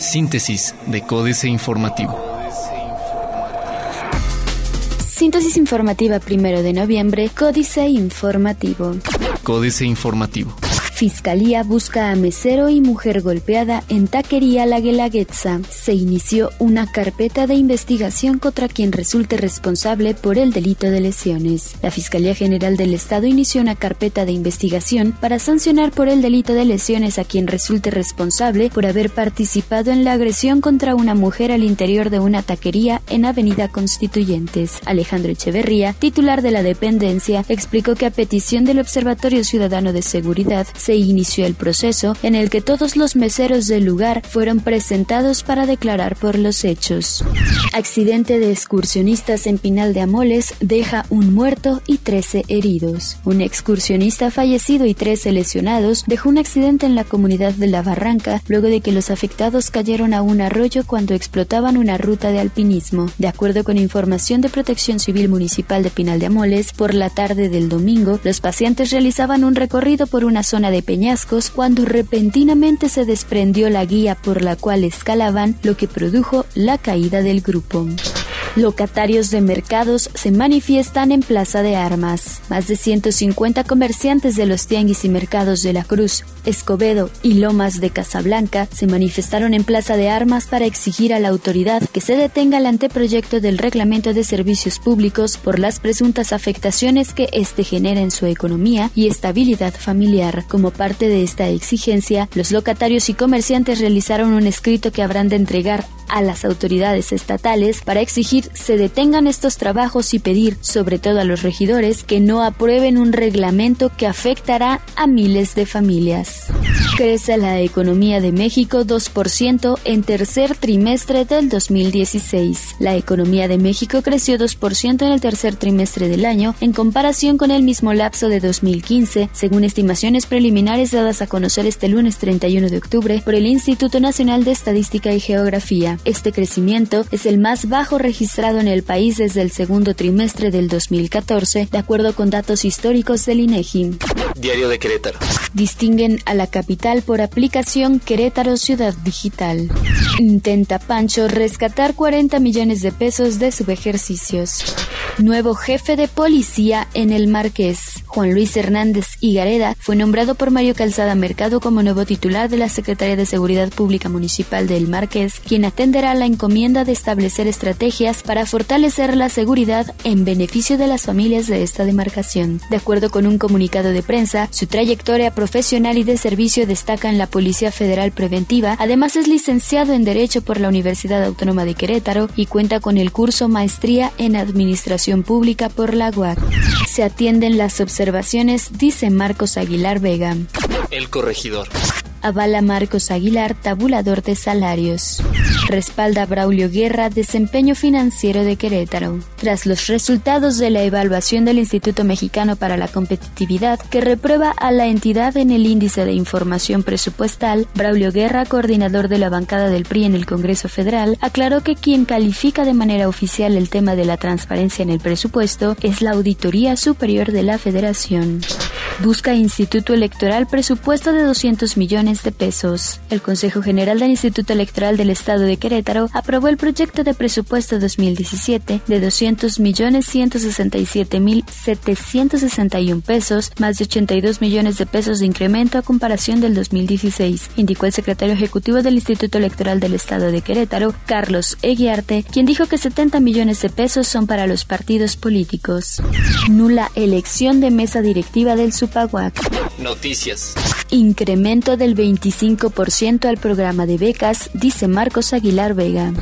Síntesis de Códice Informativo. Síntesis informativa primero de noviembre, Códice Informativo. Códice Informativo. Fiscalía busca a mesero y mujer golpeada en Taquería La Guelaguetza. Se inició una carpeta de investigación contra quien resulte responsable por el delito de lesiones. La Fiscalía General del Estado inició una carpeta de investigación para sancionar por el delito de lesiones a quien resulte responsable por haber participado en la agresión contra una mujer al interior de una taquería en Avenida Constituyentes. Alejandro Echeverría, titular de la dependencia, explicó que a petición del Observatorio Ciudadano de Seguridad se inició el proceso en el que todos los meseros del lugar fueron presentados para declarar por los hechos. Accidente de excursionistas en Pinal de Amoles deja un muerto y 13 heridos. Un excursionista fallecido y 13 lesionados dejó un accidente en la comunidad de La Barranca luego de que los afectados cayeron a un arroyo cuando explotaban una ruta de alpinismo. De acuerdo con información de Protección Civil Municipal de Pinal de Amoles, por la tarde del domingo, los pacientes realizaban un recorrido por una zona de peñascos cuando repentinamente se desprendió la guía por la cual escalaban, lo que produjo la caída del grupo. Locatarios de mercados se manifiestan en Plaza de Armas. Más de 150 comerciantes de los tianguis y mercados de La Cruz, Escobedo y Lomas de Casablanca se manifestaron en Plaza de Armas para exigir a la autoridad que se detenga el anteproyecto del Reglamento de Servicios Públicos por las presuntas afectaciones que éste genera en su economía y estabilidad familiar. Como parte de esta exigencia, los locatarios y comerciantes realizaron un escrito que habrán de entregar a las autoridades estatales para exigir se detengan estos trabajos y pedir, sobre todo a los regidores, que no aprueben un reglamento que afectará a miles de familias. Crece la economía de México 2% en tercer trimestre del 2016. La economía de México creció 2% en el tercer trimestre del año en comparación con el mismo lapso de 2015, según estimaciones preliminares dadas a conocer este lunes 31 de octubre por el Instituto Nacional de Estadística y Geografía. Este crecimiento es el más bajo registrado en el país desde el segundo trimestre del 2014, de acuerdo con datos históricos del INEGI. Diario de Querétaro. Distinguen a la capital por aplicación Querétaro Ciudad Digital. Intenta Pancho rescatar 40 millones de pesos de subejercicios. Nuevo jefe de policía en el Marqués. Juan Luis Hernández Higareda fue nombrado por Mario Calzada Mercado como nuevo titular de la Secretaría de Seguridad Pública Municipal del Marqués, quien atenderá la encomienda de establecer estrategias para fortalecer la seguridad en beneficio de las familias de esta demarcación. De acuerdo con un comunicado de prensa, su trayectoria profesional y de servicio destaca en la Policía Federal Preventiva, además es licenciado en Derecho por la Universidad Autónoma de Querétaro y cuenta con el curso Maestría en Administración Pública por la UAC. Se atienden las observaciones, dice Marcos Aguilar Vega. El corregidor. Avala Marcos Aguilar, tabulador de salarios. Respalda Braulio Guerra, desempeño financiero de Querétaro. Tras los resultados de la evaluación del Instituto Mexicano para la Competitividad, que reprueba a la entidad en el índice de información presupuestal, Braulio Guerra, coordinador de la bancada del PRI en el Congreso Federal, aclaró que quien califica de manera oficial el tema de la transparencia en el presupuesto es la Auditoría Superior de la Federación. Busca Instituto Electoral presupuesto de 200 millones de pesos. El Consejo General del Instituto Electoral del Estado de Querétaro aprobó el proyecto de presupuesto 2017 de 200 millones 167 mil 761 pesos, más de 82 millones de pesos de incremento a comparación del 2016, indicó el secretario ejecutivo del Instituto Electoral del Estado de Querétaro, Carlos Eguiarte, quien dijo que 70 millones de pesos son para los partidos políticos. Nula elección de mesa directiva del Supaguac. Noticias. Incremento del 25% al programa de becas, dice Marcos Aguilar Vega.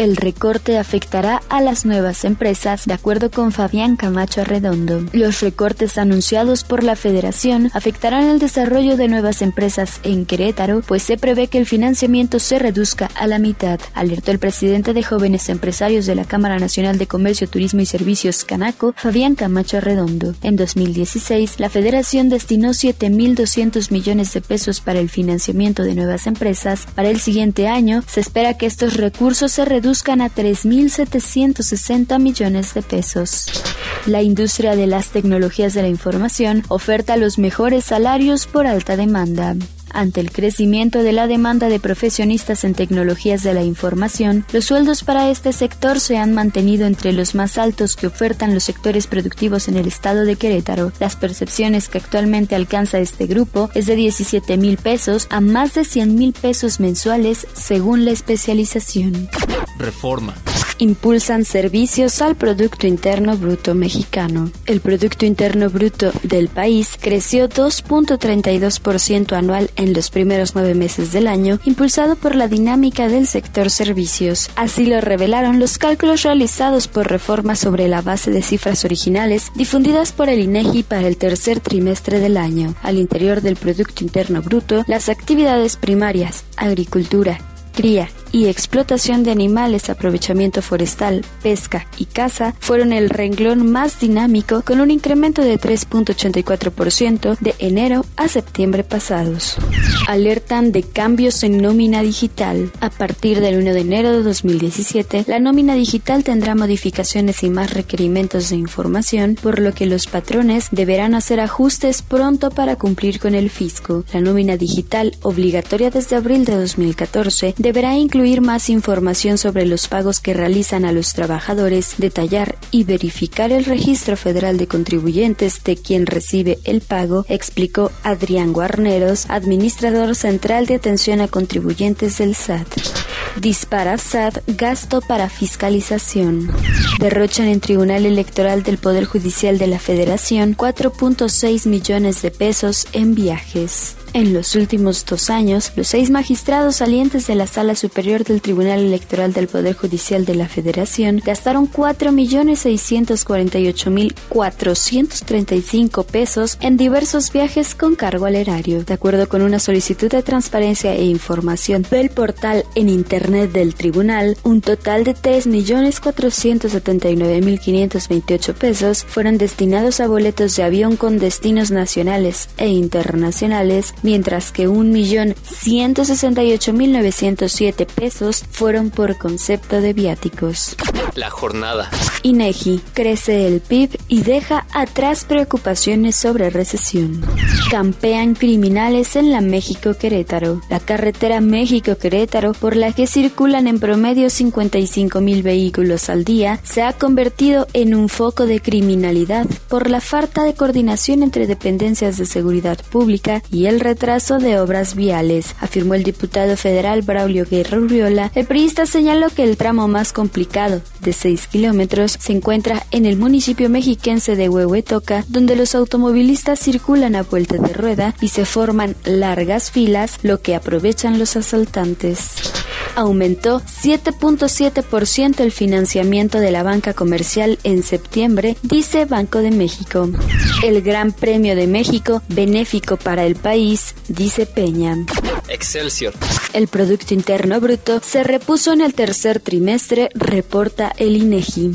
El recorte afectará a las nuevas empresas, de acuerdo con Fabián Camacho Arredondo. Los recortes anunciados por la Federación afectarán el desarrollo de nuevas empresas en Querétaro, pues se prevé que el financiamiento se reduzca a la mitad, alertó el presidente de Jóvenes Empresarios de la Cámara Nacional de Comercio, Turismo y Servicios, Canaco, Fabián Camacho Arredondo. En 2016, la Federación destinó 7.200 millones de pesos para el financiamiento de nuevas empresas. Para el siguiente año, se espera que estos recursos se reduzcan a 3.760 millones de pesos. La industria de las tecnologías de la información oferta los mejores salarios por alta demanda. Ante el crecimiento de la demanda de profesionistas en tecnologías de la información, los sueldos para este sector se han mantenido entre los más altos que ofertan los sectores productivos en el estado de Querétaro. Las percepciones que actualmente alcanza este grupo es de 17 mil pesos a más de 100 mil pesos mensuales según la especialización. Reforma impulsan servicios al Producto Interno Bruto mexicano. El Producto Interno Bruto del país creció 2.32% anual en los primeros nueve meses del año, impulsado por la dinámica del sector servicios. Así lo revelaron los cálculos realizados por reforma sobre la base de cifras originales difundidas por el INEGI para el tercer trimestre del año. Al interior del Producto Interno Bruto, las actividades primarias, agricultura, cría y explotación de animales, aprovechamiento forestal, pesca y caza fueron el renglón más dinámico con un incremento de 3.84% de enero a septiembre pasados. Alertan de cambios en nómina digital. A partir del 1 de enero de 2017, la nómina digital tendrá modificaciones y más requerimientos de información, por lo que los patrones deberán hacer ajustes pronto para cumplir con el fisco. La nómina digital, obligatoria desde abril de 2014, deberá incluir más información sobre los pagos que realizan a los trabajadores, detallar y verificar el registro federal de contribuyentes de quien recibe el pago, explicó Adrián Guarneros, administrador central de atención a contribuyentes del SAT. Dispara SAT gasto para fiscalización. Derrochan en Tribunal Electoral del Poder Judicial de la Federación 4.6 millones de pesos en viajes. En los últimos dos años, los seis magistrados salientes de la Sala Superior del Tribunal Electoral del Poder Judicial de la Federación gastaron 4.648.435 pesos en diversos viajes con cargo al erario. De acuerdo con una solicitud de transparencia e información del portal en Internet del Tribunal, un total de 3.479.528 pesos fueron destinados a boletos de avión con destinos nacionales e internacionales mientras que 1.168.907 pesos fueron por concepto de viáticos. La jornada. INEGI crece el PIB y deja atrás preocupaciones sobre recesión. Campean criminales en la México Querétaro. La carretera México Querétaro, por la que circulan en promedio 55 mil vehículos al día, se ha convertido en un foco de criminalidad por la falta de coordinación entre dependencias de seguridad pública y el retraso de obras viales, afirmó el diputado federal Braulio Guerra Urriola. El priista señaló que el tramo más complicado, de 6 kilómetros, se encuentra en el municipio mexiquense de Huehuetoca, donde los automovilistas circulan a vuelta de rueda y se forman largas filas, lo que aprovechan los asaltantes aumentó 7.7% el financiamiento de la banca comercial en septiembre, dice Banco de México. El Gran Premio de México, benéfico para el país, dice Peña. Excelsior. El Producto Interno Bruto se repuso en el tercer trimestre, reporta el INEGI.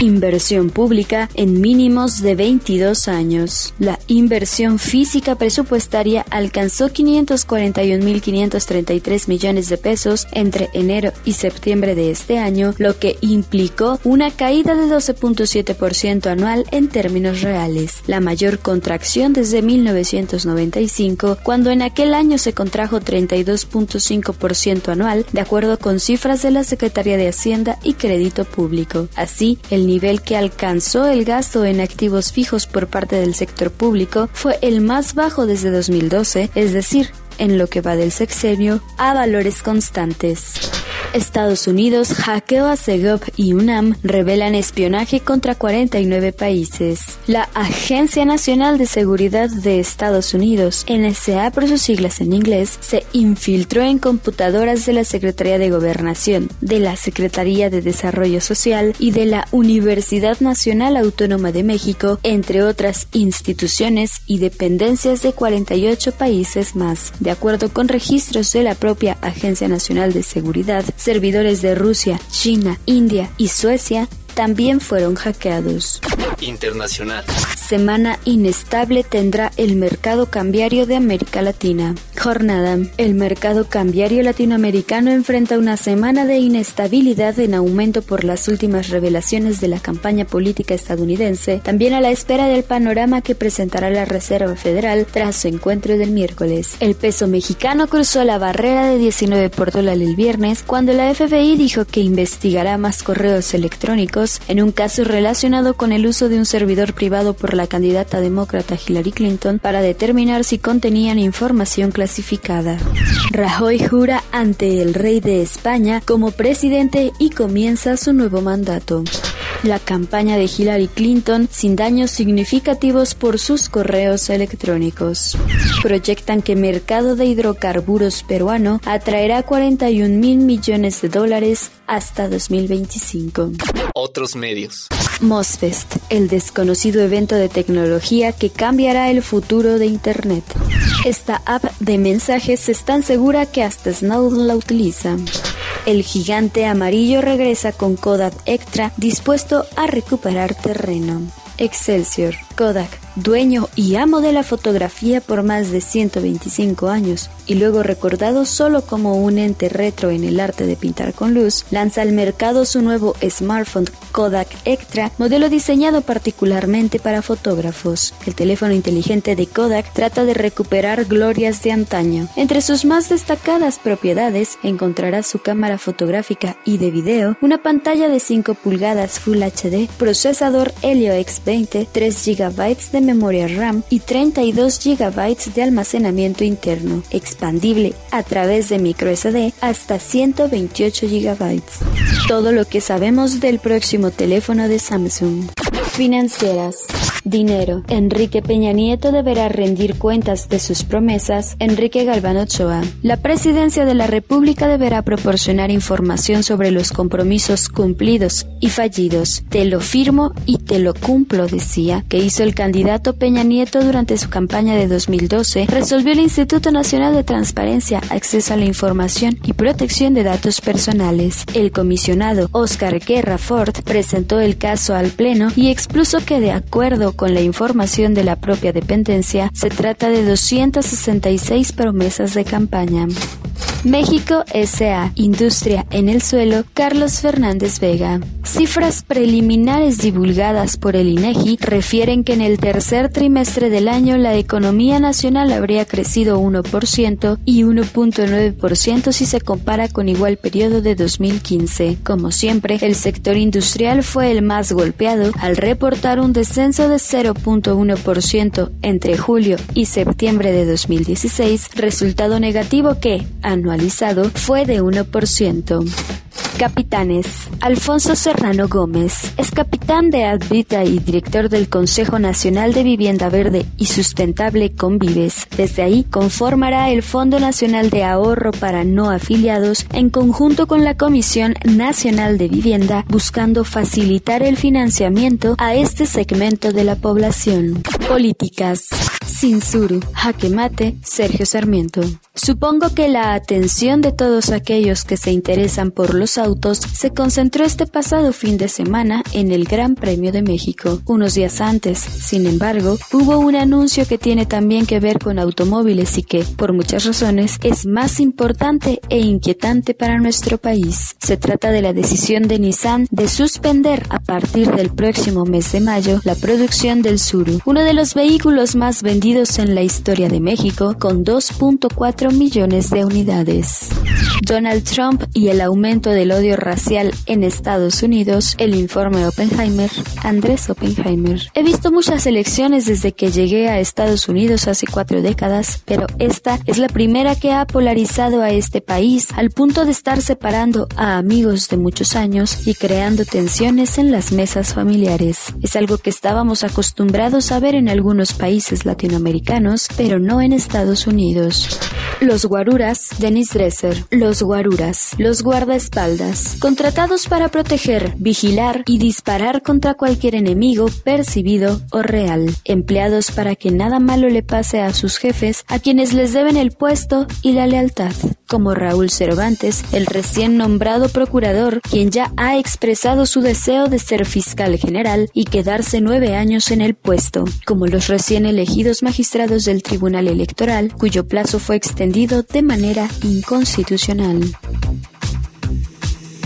Inversión pública en mínimos de 22 años. La inversión física presupuestaria alcanzó 541.533 millones de pesos entre enero y septiembre de este año, lo que implicó una caída de 12.7% anual en términos reales, la mayor contracción desde 1995, cuando en aquel año se contrajo 32.5% anual, de acuerdo con cifras de la Secretaría de Hacienda y Crédito Público. Así, el nivel que alcanzó el gasto en activos fijos por parte del sector público fue el más bajo desde 2012, es decir, en lo que va del sexenio, a valores constantes. Estados Unidos, hackeo a y UNAM revelan espionaje contra 49 países. La Agencia Nacional de Seguridad de Estados Unidos, NSA por sus siglas en inglés, se infiltró en computadoras de la Secretaría de Gobernación, de la Secretaría de Desarrollo Social y de la Universidad Nacional Autónoma de México, entre otras instituciones y dependencias de 48 países más. De acuerdo con registros de la propia Agencia Nacional de Seguridad, servidores de Rusia, China, India y Suecia también fueron hackeados. Internacional. Semana inestable tendrá el mercado cambiario de América Latina. Jornada. El mercado cambiario latinoamericano enfrenta una semana de inestabilidad en aumento por las últimas revelaciones de la campaña política estadounidense, también a la espera del panorama que presentará la Reserva Federal tras su encuentro del miércoles. El peso mexicano cruzó la barrera de 19 por dólar el viernes cuando la FBI dijo que investigará más correos electrónicos en un caso relacionado con el uso de un servidor privado por la candidata demócrata Hillary Clinton para determinar si contenían información clasificada. Rajoy jura ante el rey de España como presidente y comienza su nuevo mandato la campaña de Hillary Clinton sin daños significativos por sus correos electrónicos. Proyectan que mercado de hidrocarburos peruano atraerá 41 mil millones de dólares hasta 2025. Otros medios. MOSFEST, el desconocido evento de tecnología que cambiará el futuro de Internet. Esta app de mensajes es tan segura que hasta Snowden la utiliza. El gigante amarillo regresa con Kodak Extra dispuesto a recuperar terreno. Excelsior, Kodak, dueño y amo de la fotografía por más de 125 años, y luego recordado solo como un ente retro en el arte de pintar con luz, lanza al mercado su nuevo smartphone Kodak Extra, modelo diseñado particularmente para fotógrafos. El teléfono inteligente de Kodak trata de recuperar glorias de antaño. Entre sus más destacadas propiedades encontrará su cámara fotográfica y de video, una pantalla de 5 pulgadas Full HD, procesador Helio X20, 3 GB de memoria RAM y 32 GB de almacenamiento interno, expandible a través de microSD hasta 128 GB. Todo lo que sabemos del próximo teléfono de Samsung. Financieras. Dinero. Enrique Peña Nieto deberá rendir cuentas de sus promesas. Enrique Galván Ochoa. La presidencia de la República deberá proporcionar información sobre los compromisos cumplidos y fallidos. Te lo firmo y te lo cumplo, decía, que hizo el candidato Peña Nieto durante su campaña de 2012. Resolvió el Instituto Nacional de Transparencia, Acceso a la Información y Protección de Datos Personales. El comisionado Oscar Guerra Ford presentó el caso al Pleno y expuso que de acuerdo con la información de la propia dependencia, se trata de 266 promesas de campaña. México S.A. Industria en el suelo, Carlos Fernández Vega. Cifras preliminares divulgadas por el INEGI refieren que en el tercer trimestre del año la economía nacional habría crecido 1% y 1.9% si se compara con igual periodo de 2015. Como siempre, el sector industrial fue el más golpeado al reportar un descenso de 0.1% entre julio y septiembre de 2016, resultado negativo que, anualizado, fue de 1%. Capitanes. Alfonso Serrano Gómez es capitán de Advita y director del Consejo Nacional de Vivienda Verde y Sustentable Convives. Desde ahí conformará el Fondo Nacional de Ahorro para No Afiliados en conjunto con la Comisión Nacional de Vivienda buscando facilitar el financiamiento a este segmento de la población. Políticas. Sinsuru, Jaque Mate, Sergio Sarmiento. Supongo que la atención de todos aquellos que se interesan por los autos se concentró este pasado fin de semana en el Gran Premio de México. Unos días antes, sin embargo, hubo un anuncio que tiene también que ver con automóviles y que, por muchas razones, es más importante e inquietante para nuestro país. Se trata de la decisión de Nissan de suspender a partir del próximo mes de mayo la producción del Suru, uno de los vehículos más vendidos en la historia de México con 2.4 millones de unidades. Donald Trump y el aumento del odio racial en Estados Unidos, el informe Oppenheimer, Andrés Oppenheimer. He visto muchas elecciones desde que llegué a Estados Unidos hace cuatro décadas, pero esta es la primera que ha polarizado a este país al punto de estar separando a amigos de muchos años y creando tensiones en las mesas familiares. Es algo que estábamos acostumbrados a ver en algunos países latinoamericanos americanos, pero no en Estados Unidos. Los guaruras, Dennis Dresser. Los guaruras, los guardaespaldas, contratados para proteger, vigilar y disparar contra cualquier enemigo percibido o real. Empleados para que nada malo le pase a sus jefes, a quienes les deben el puesto y la lealtad. como Raúl Cervantes, el recién nombrado procurador, quien ya ha expresado su deseo de ser fiscal general y quedarse nueve años en el puesto, como los recién elegidos magistrados del Tribunal Electoral, cuyo plazo fue extendido de manera inconstitucional.